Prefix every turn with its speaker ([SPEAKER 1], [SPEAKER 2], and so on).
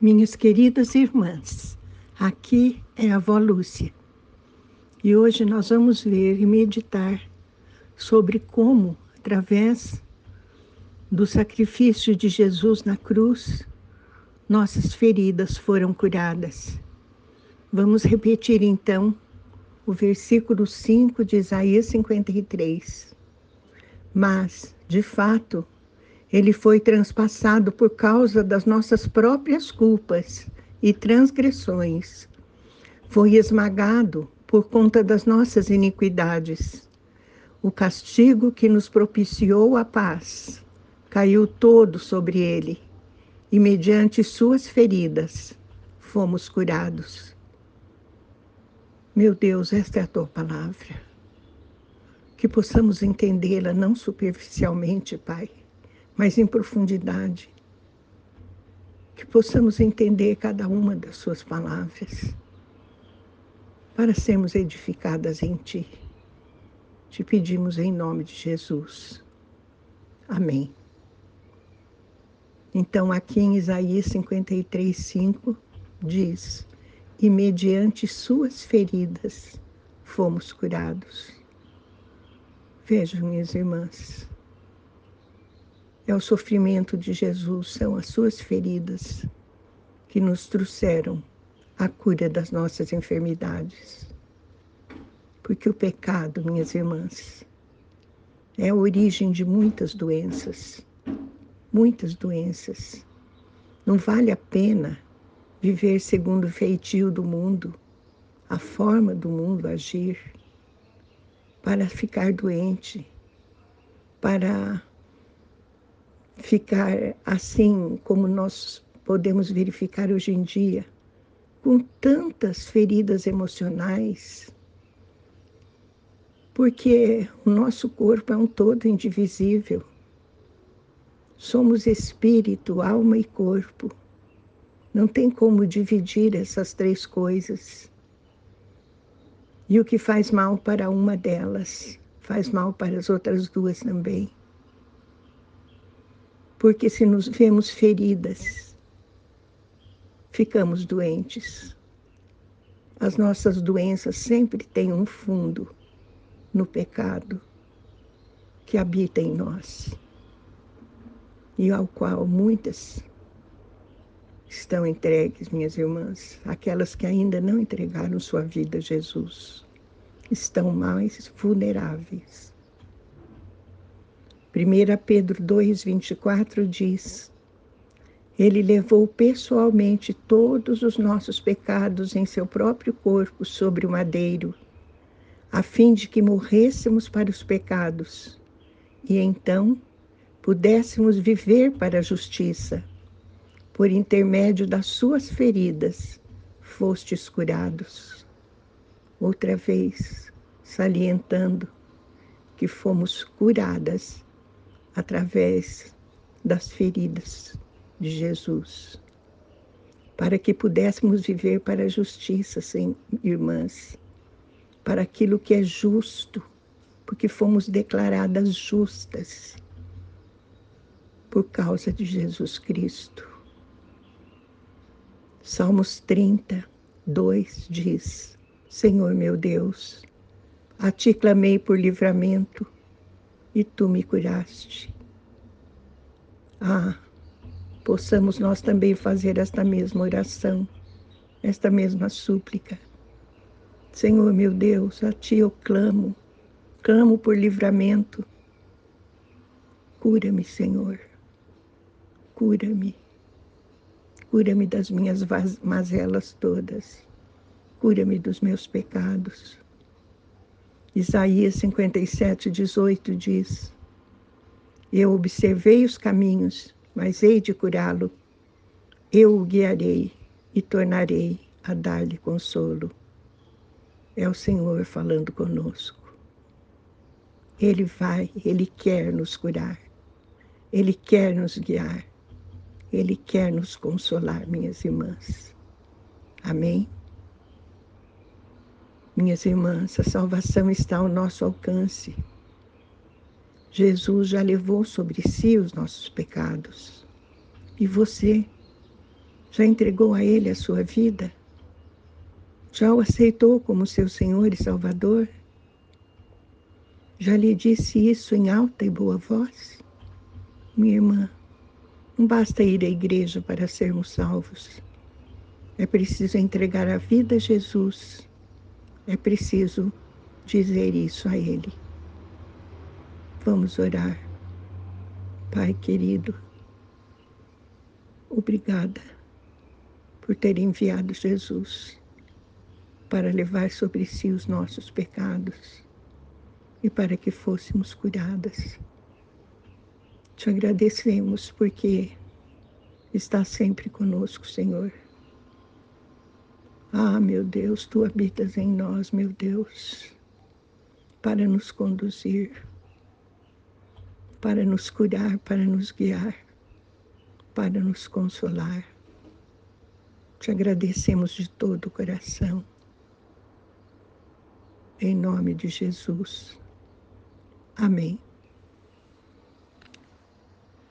[SPEAKER 1] Minhas queridas irmãs, aqui é a avó Lúcia e hoje nós vamos ler e meditar sobre como, através do sacrifício de Jesus na cruz, nossas feridas foram curadas. Vamos repetir então o versículo 5 de Isaías 53. Mas, de fato, ele foi transpassado por causa das nossas próprias culpas e transgressões. Foi esmagado por conta das nossas iniquidades. O castigo que nos propiciou a paz caiu todo sobre ele, e mediante suas feridas fomos curados. Meu Deus, esta é a tua palavra. Que possamos entendê-la não superficialmente, Pai mas em profundidade. Que possamos entender cada uma das Suas palavras, para sermos edificadas em Ti. Te pedimos em nome de Jesus. Amém. Então, aqui em Isaías 53, 5, diz: E mediante Suas feridas fomos curados. Vejam, minhas irmãs, é o sofrimento de Jesus, são as suas feridas que nos trouxeram a cura das nossas enfermidades. Porque o pecado, minhas irmãs, é a origem de muitas doenças. Muitas doenças. Não vale a pena viver segundo o feitio do mundo, a forma do mundo agir, para ficar doente, para ficar assim como nós podemos verificar hoje em dia, com tantas feridas emocionais, porque o nosso corpo é um todo indivisível. Somos espírito, alma e corpo. Não tem como dividir essas três coisas. E o que faz mal para uma delas, faz mal para as outras duas também porque se nos vemos feridas, ficamos doentes. As nossas doenças sempre têm um fundo no pecado que habita em nós e ao qual muitas estão entregues, minhas irmãs, aquelas que ainda não entregaram sua vida a Jesus, estão mais vulneráveis 1 Pedro 2,24 diz: Ele levou pessoalmente todos os nossos pecados em seu próprio corpo sobre o madeiro, a fim de que morrêssemos para os pecados e então pudéssemos viver para a justiça. Por intermédio das suas feridas fostes curados. Outra vez, salientando que fomos curadas através das feridas de Jesus, para que pudéssemos viver para a justiça, sem irmãs, para aquilo que é justo, porque fomos declaradas justas por causa de Jesus Cristo. Salmos 30, 2 diz: Senhor meu Deus, a ti clamei por livramento e tu me curaste. Ah, possamos nós também fazer esta mesma oração, esta mesma súplica. Senhor meu Deus, a ti eu clamo, clamo por livramento. Cura-me, Senhor. Cura-me. Cura-me das minhas mazelas todas. Cura-me dos meus pecados. Isaías 57, 18 diz: Eu observei os caminhos, mas hei de curá-lo. Eu o guiarei e tornarei a dar-lhe consolo. É o Senhor falando conosco. Ele vai, ele quer nos curar. Ele quer nos guiar. Ele quer nos consolar, minhas irmãs. Amém? Minhas irmãs, a salvação está ao nosso alcance. Jesus já levou sobre si os nossos pecados. E você Já entregou a Ele a sua vida? Já o aceitou como seu Senhor e Salvador? Já lhe disse isso em alta e boa voz? Minha irmã, não basta ir à igreja para sermos salvos. É preciso entregar a vida a Jesus. É preciso dizer isso a Ele. Vamos orar. Pai querido, obrigada por ter enviado Jesus para levar sobre si os nossos pecados e para que fôssemos curadas. Te agradecemos porque está sempre conosco, Senhor. Ah, meu Deus, tu habitas em nós, meu Deus, para nos conduzir, para nos curar, para nos guiar, para nos consolar. Te agradecemos de todo o coração. Em nome de Jesus. Amém.